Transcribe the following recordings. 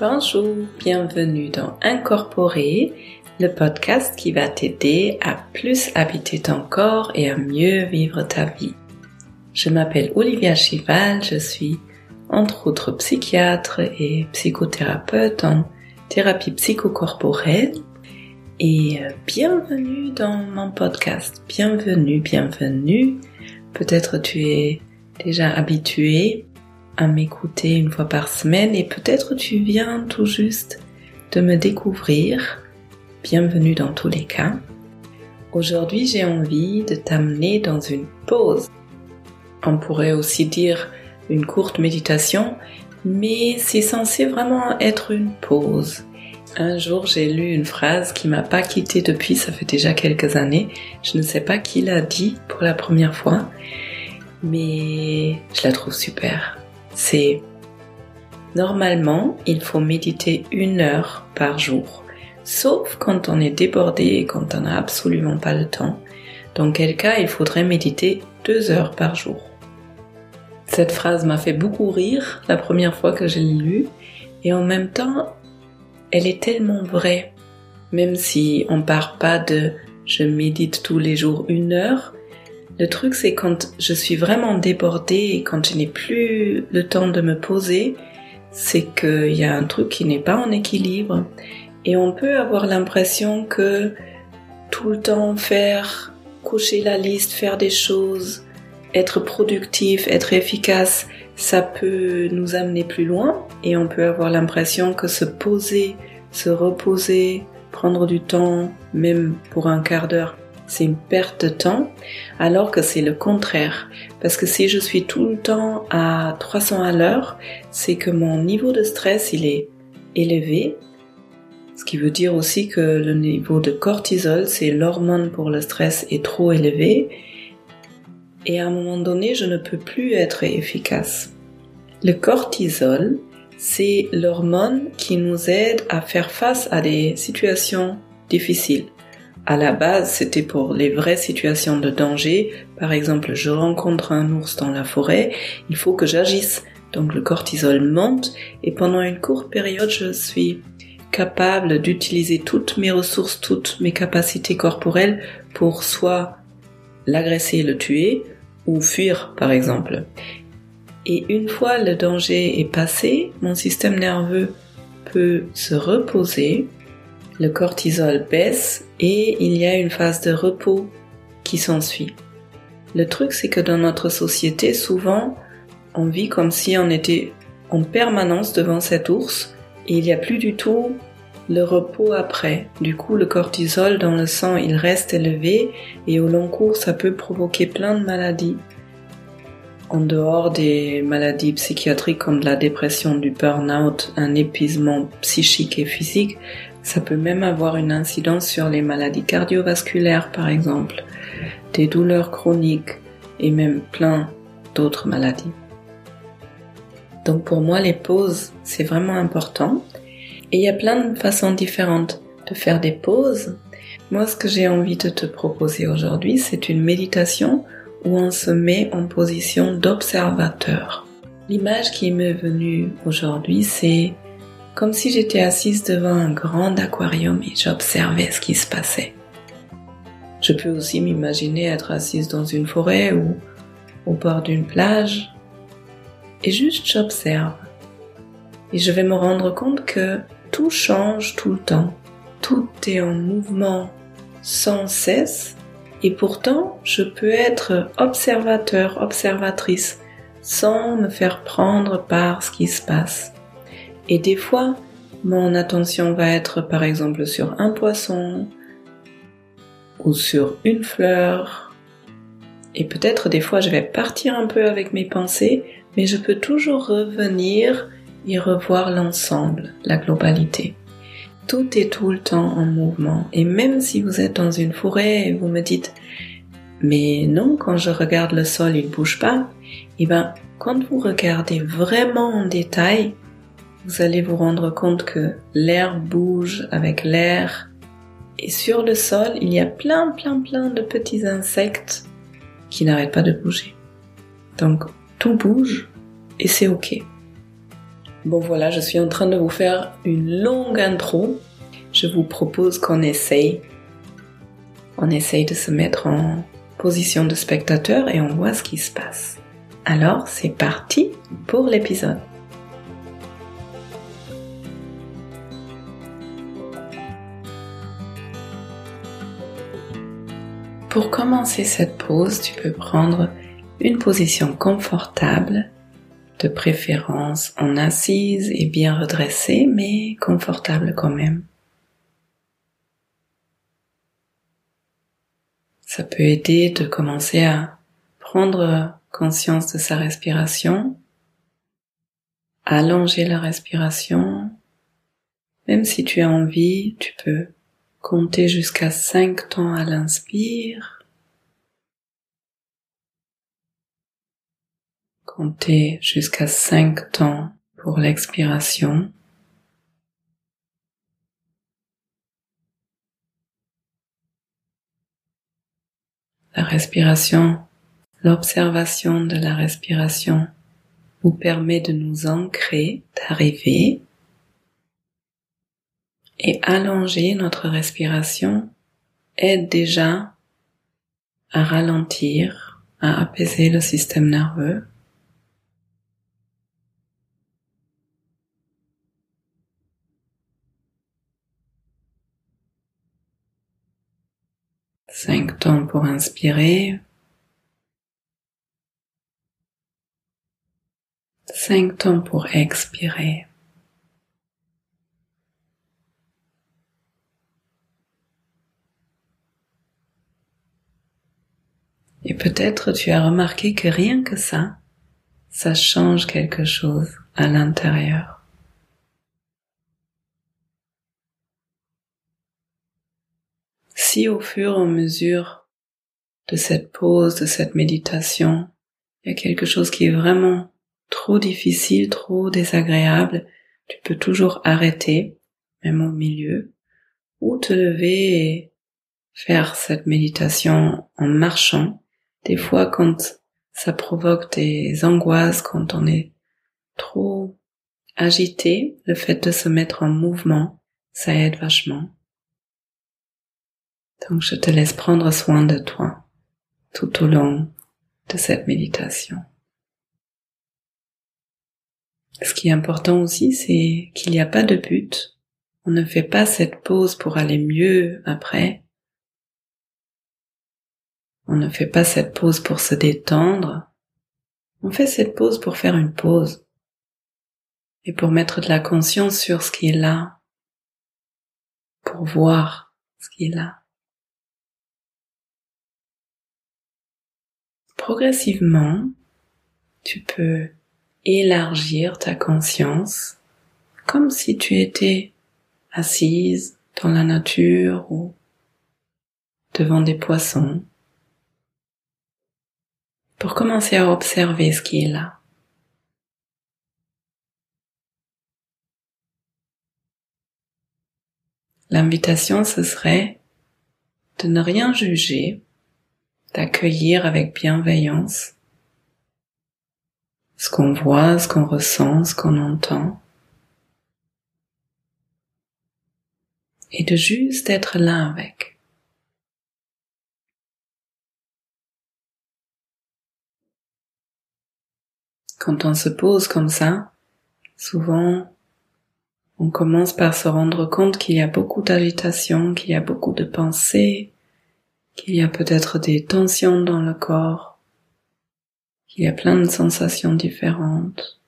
Bonjour, bienvenue dans Incorporer, le podcast qui va t'aider à plus habiter ton corps et à mieux vivre ta vie. Je m'appelle Olivia Chival, je suis entre autres psychiatre et psychothérapeute en thérapie psychocorporelle et euh, bienvenue dans mon podcast. Bienvenue, bienvenue. Peut-être tu es déjà habitué à m'écouter une fois par semaine et peut-être tu viens tout juste de me découvrir. Bienvenue dans tous les cas. Aujourd'hui, j'ai envie de t'amener dans une pause. On pourrait aussi dire une courte méditation, mais c'est censé vraiment être une pause. Un jour, j'ai lu une phrase qui m'a pas quittée depuis, ça fait déjà quelques années. Je ne sais pas qui l'a dit pour la première fois, mais je la trouve super c'est normalement, il faut méditer une heure par jour, sauf quand on est débordé et quand on n'a absolument pas le temps. Dans quel cas, il faudrait méditer deux heures par jour. Cette phrase m'a fait beaucoup rire la première fois que je l'ai lue, et en même temps, elle est tellement vraie. Même si on part pas de je médite tous les jours une heure, le truc, c'est quand je suis vraiment débordée et quand je n'ai plus le temps de me poser, c'est qu'il y a un truc qui n'est pas en équilibre. Et on peut avoir l'impression que tout le temps faire, coucher la liste, faire des choses, être productif, être efficace, ça peut nous amener plus loin et on peut avoir l'impression que se poser, se reposer, prendre du temps, même pour un quart d'heure, c'est une perte de temps, alors que c'est le contraire. Parce que si je suis tout le temps à 300 à l'heure, c'est que mon niveau de stress, il est élevé. Ce qui veut dire aussi que le niveau de cortisol, c'est l'hormone pour le stress, est trop élevé. Et à un moment donné, je ne peux plus être efficace. Le cortisol, c'est l'hormone qui nous aide à faire face à des situations difficiles à la base, c'était pour les vraies situations de danger. Par exemple, je rencontre un ours dans la forêt, il faut que j'agisse. Donc le cortisol monte et pendant une courte période, je suis capable d'utiliser toutes mes ressources, toutes mes capacités corporelles pour soit l'agresser, le tuer ou fuir par exemple. Et une fois le danger est passé, mon système nerveux peut se reposer le cortisol baisse et il y a une phase de repos qui s'ensuit. Le truc, c'est que dans notre société, souvent, on vit comme si on était en permanence devant cet ours et il n'y a plus du tout le repos après. Du coup, le cortisol dans le sang, il reste élevé et au long cours, ça peut provoquer plein de maladies. En dehors des maladies psychiatriques comme la dépression, du burn-out, un épuisement psychique et physique, ça peut même avoir une incidence sur les maladies cardiovasculaires, par exemple, des douleurs chroniques et même plein d'autres maladies. Donc pour moi, les pauses, c'est vraiment important. Et il y a plein de façons différentes de faire des pauses. Moi, ce que j'ai envie de te proposer aujourd'hui, c'est une méditation où on se met en position d'observateur. L'image qui m'est venue aujourd'hui, c'est comme si j'étais assise devant un grand aquarium et j'observais ce qui se passait. Je peux aussi m'imaginer être assise dans une forêt ou au bord d'une plage et juste j'observe. Et je vais me rendre compte que tout change tout le temps. Tout est en mouvement sans cesse et pourtant je peux être observateur, observatrice sans me faire prendre par ce qui se passe. Et des fois, mon attention va être par exemple sur un poisson ou sur une fleur. Et peut-être des fois je vais partir un peu avec mes pensées, mais je peux toujours revenir et revoir l'ensemble, la globalité. Tout est tout le temps en mouvement. Et même si vous êtes dans une forêt et vous me dites, mais non, quand je regarde le sol, il bouge pas, et eh ben, quand vous regardez vraiment en détail, vous allez vous rendre compte que l'air bouge avec l'air et sur le sol, il y a plein, plein, plein de petits insectes qui n'arrêtent pas de bouger. Donc, tout bouge et c'est ok. Bon voilà, je suis en train de vous faire une longue intro. Je vous propose qu'on essaye. On essaye de se mettre en position de spectateur et on voit ce qui se passe. Alors, c'est parti pour l'épisode. Commencer cette pause, tu peux prendre une position confortable, de préférence en assise et bien redressée, mais confortable quand même. Ça peut aider de commencer à prendre conscience de sa respiration, allonger la respiration. Même si tu as envie, tu peux compter jusqu'à 5 temps à l'inspire Comptez jusqu'à 5 temps pour l'expiration. La respiration, l'observation de la respiration nous permet de nous ancrer, d'arriver et allonger notre respiration aide déjà à ralentir, à apaiser le système nerveux. Cinq temps pour inspirer. Cinq temps pour expirer. Et peut-être tu as remarqué que rien que ça, ça change quelque chose à l'intérieur. Si au fur et à mesure de cette pause, de cette méditation, il y a quelque chose qui est vraiment trop difficile, trop désagréable, tu peux toujours arrêter, même au milieu, ou te lever et faire cette méditation en marchant. Des fois, quand ça provoque des angoisses, quand on est trop agité, le fait de se mettre en mouvement, ça aide vachement. Donc je te laisse prendre soin de toi tout au long de cette méditation. Ce qui est important aussi, c'est qu'il n'y a pas de but. On ne fait pas cette pause pour aller mieux après. On ne fait pas cette pause pour se détendre. On fait cette pause pour faire une pause et pour mettre de la conscience sur ce qui est là, pour voir ce qui est là. Progressivement, tu peux élargir ta conscience comme si tu étais assise dans la nature ou devant des poissons pour commencer à observer ce qui est là. L'invitation, ce serait de ne rien juger d'accueillir avec bienveillance ce qu'on voit, ce qu'on ressent, ce qu'on entend. Et de juste être là avec. Quand on se pose comme ça, souvent on commence par se rendre compte qu'il y a beaucoup d'agitation, qu'il y a beaucoup de pensées, qu'il y a peut-être des tensions dans le corps, qu'il y a plein de sensations différentes.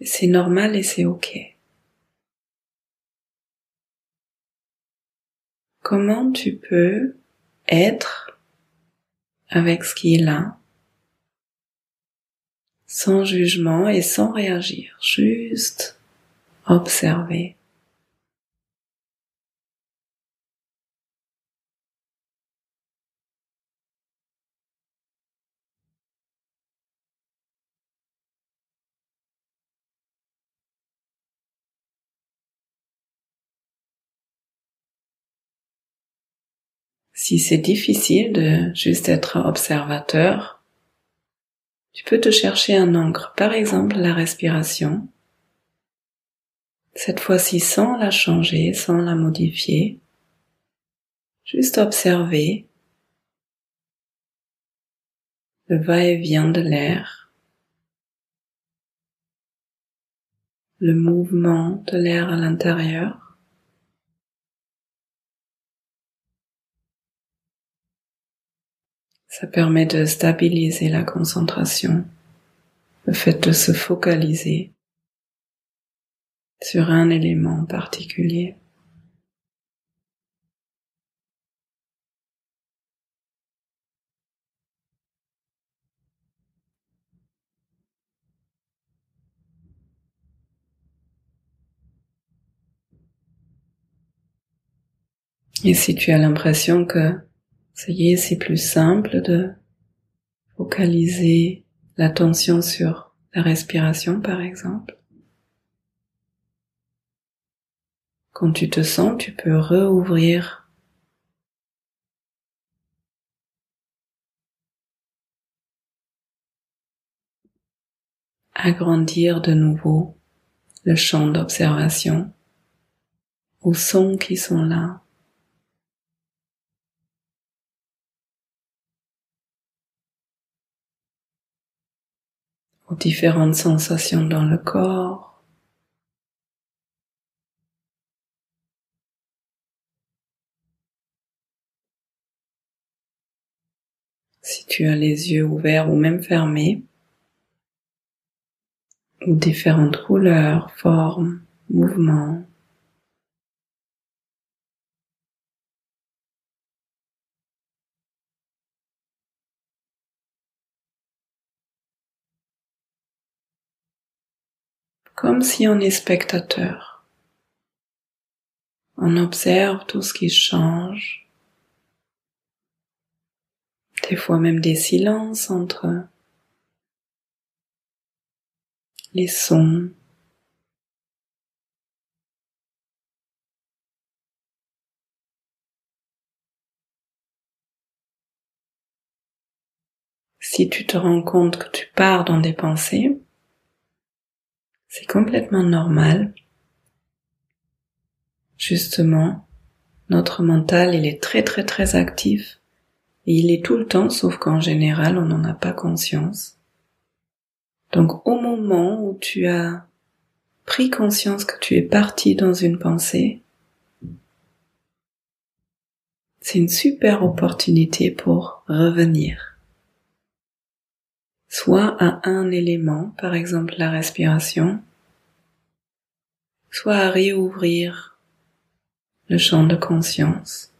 c'est normal et c'est ok. Comment tu peux être avec ce qui est là, sans jugement et sans réagir, juste observer. Si c'est difficile de juste être observateur, tu peux te chercher un encre, par exemple la respiration, Cette fois-ci sans la changer, sans la modifier, juste observer le va-et-vient de l'air, le mouvement de l'air à l'intérieur. Ça permet de stabiliser la concentration, le fait de se focaliser sur un élément particulier. Et si tu as l'impression que ça y est, c'est plus simple de focaliser l'attention sur la respiration, par exemple. Quand tu te sens, tu peux rouvrir agrandir de nouveau le champ d'observation aux sons qui sont là. Aux différentes sensations dans le corps. Si tu as les yeux ouverts ou même fermés, ou différentes couleurs, formes, mouvements. Comme si on est spectateur. On observe tout ce qui change, des fois même des silences entre les sons. Si tu te rends compte que tu pars dans des pensées, c'est complètement normal. Justement, notre mental, il est très très très actif il est tout le temps, sauf qu'en général, on n'en a pas conscience. Donc au moment où tu as pris conscience que tu es parti dans une pensée, c'est une super opportunité pour revenir soit à un élément, par exemple la respiration, soit à réouvrir le champ de conscience.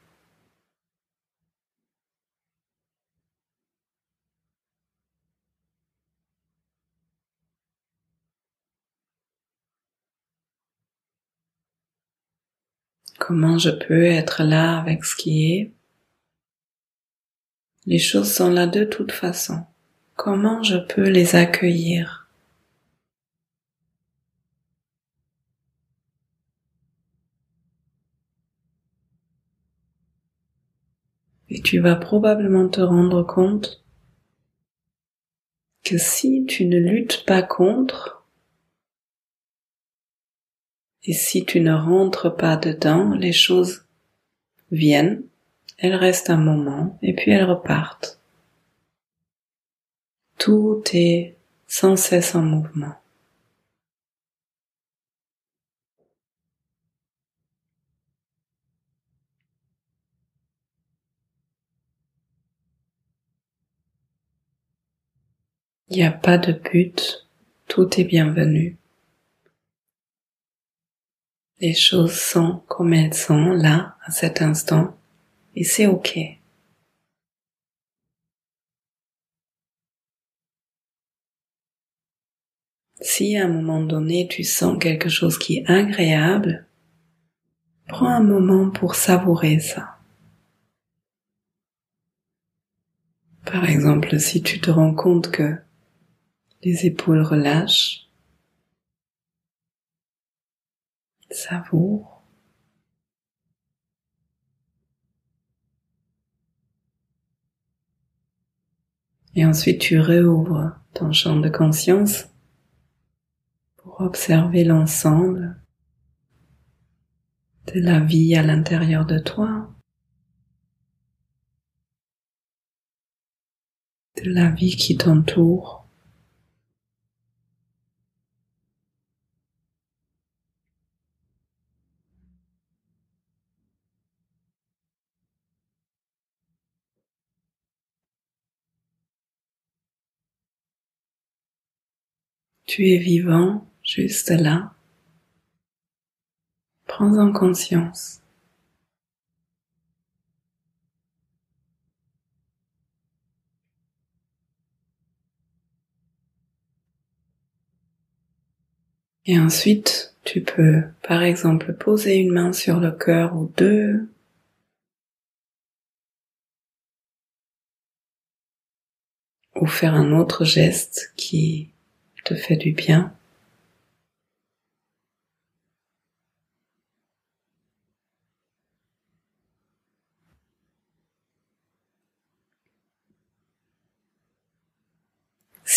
Comment je peux être là avec ce qui est? Les choses sont là de toute façon. Comment je peux les accueillir? Et tu vas probablement te rendre compte que si tu ne luttes pas contre, et si tu ne rentres pas dedans, les choses viennent, elles restent un moment, et puis elles repartent. Tout est sans cesse en mouvement. Il n'y a pas de but, tout est bienvenu. Les choses sont comme elles sont là, à cet instant, et c'est ok. Si à un moment donné tu sens quelque chose qui est agréable, prends un moment pour savourer ça. Par exemple, si tu te rends compte que les épaules relâchent, savoure. Et ensuite tu réouvres ton champ de conscience observer l'ensemble de la vie à l'intérieur de toi, de la vie qui t'entoure. Tu es vivant juste là. Prends en conscience. Et ensuite, tu peux, par exemple, poser une main sur le cœur ou deux. Ou faire un autre geste qui te fait du bien.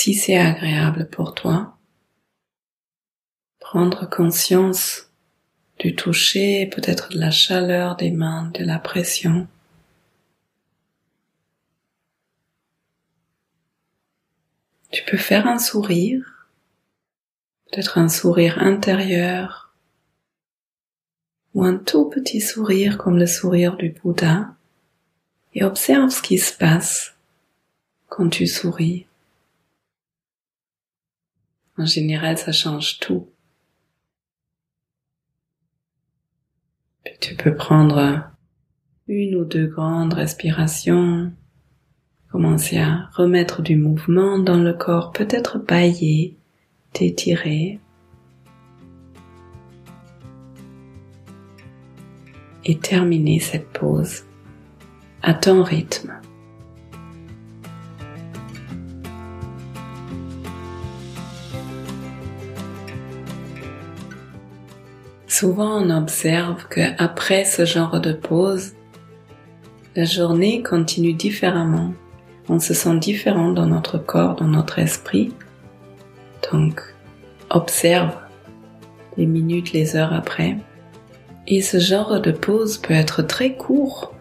Si c'est agréable pour toi, prendre conscience du toucher, peut-être de la chaleur des mains, de la pression. Tu peux faire un sourire peut-être un sourire intérieur ou un tout petit sourire comme le sourire du Bouddha et observe ce qui se passe quand tu souris. En général, ça change tout. Tu peux prendre une ou deux grandes respirations, commencer à remettre du mouvement dans le corps, peut-être bailler t'étirer et terminer cette pause à ton rythme. Souvent on observe que après ce genre de pause, la journée continue différemment. On se sent différent dans notre corps, dans notre esprit, donc, observe les minutes, les heures après. Et ce genre de pause peut être très court.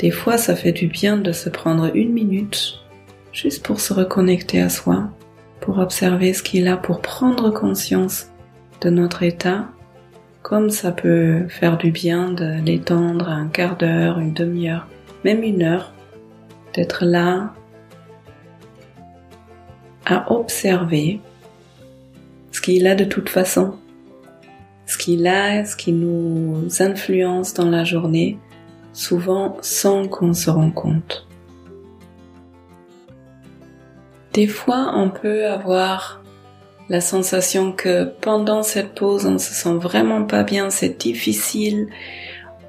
Des fois, ça fait du bien de se prendre une minute juste pour se reconnecter à soi, pour observer ce qu'il a, pour prendre conscience de notre état, comme ça peut faire du bien de l'étendre un quart d'heure, une demi-heure, même une heure, d'être là à observer ce qu'il a de toute façon, ce qu'il a, ce qui nous influence dans la journée, souvent sans qu'on se rende compte. Des fois, on peut avoir la sensation que pendant cette pause, on se sent vraiment pas bien, c'est difficile,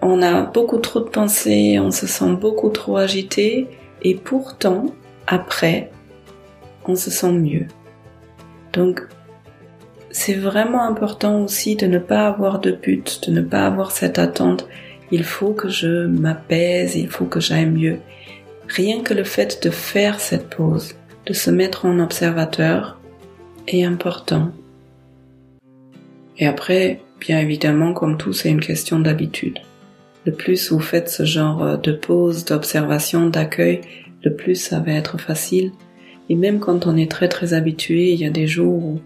on a beaucoup trop de pensées, on se sent beaucoup trop agité, et pourtant, après, on se sent mieux. Donc, c'est vraiment important aussi de ne pas avoir de but, de ne pas avoir cette attente. Il faut que je m'apaise, il faut que j'aille mieux. Rien que le fait de faire cette pause, de se mettre en observateur, est important. Et après, bien évidemment, comme tout, c'est une question d'habitude. Le plus vous faites ce genre de pause, d'observation, d'accueil, le plus ça va être facile. Et même quand on est très très habitué, il y a des jours où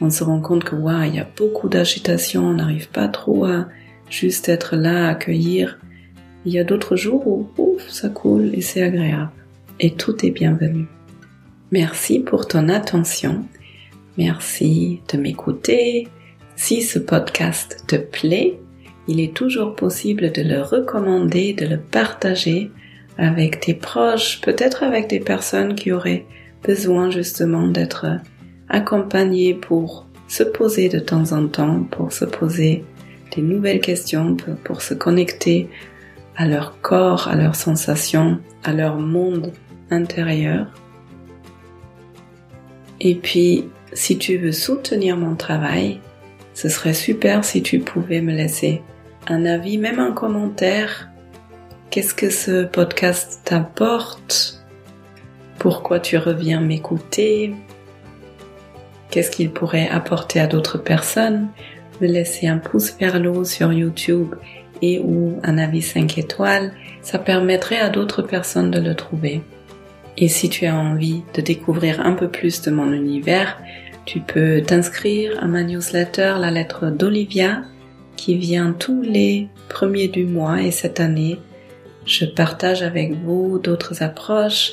on se rend compte que waouh, il y a beaucoup d'agitation, on n'arrive pas trop à juste être là, accueillir. Il y a d'autres jours où ouf, ça coule et c'est agréable. Et tout est bienvenu. Merci pour ton attention. Merci de m'écouter. Si ce podcast te plaît, il est toujours possible de le recommander, de le partager avec tes proches, peut-être avec des personnes qui auraient besoin justement d'être accompagner pour se poser de temps en temps, pour se poser des nouvelles questions, pour, se connecter à leur corps, à leurs sensations, à leur monde intérieur. Et puis, si tu veux soutenir mon travail, ce serait super si tu pouvais me laisser un avis, même un commentaire. Qu'est-ce que ce podcast t'apporte? Pourquoi tu reviens m'écouter? Qu'est-ce qu'il pourrait apporter à d'autres personnes, me laisser un pouce vers le haut sur YouTube et ou un avis 5 étoiles, ça permettrait à d'autres personnes de le trouver. Et si tu as envie de découvrir un peu plus de mon univers, tu peux t'inscrire à ma newsletter La lettre d'Olivia qui vient tous les premiers du mois et cette année, je partage avec vous d'autres approches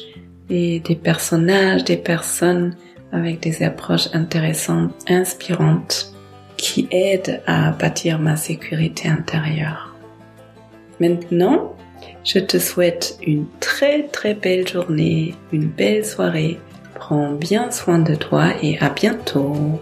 et des personnages, des personnes avec des approches intéressantes, inspirantes, qui aident à bâtir ma sécurité intérieure. Maintenant, je te souhaite une très très belle journée, une belle soirée. Prends bien soin de toi et à bientôt.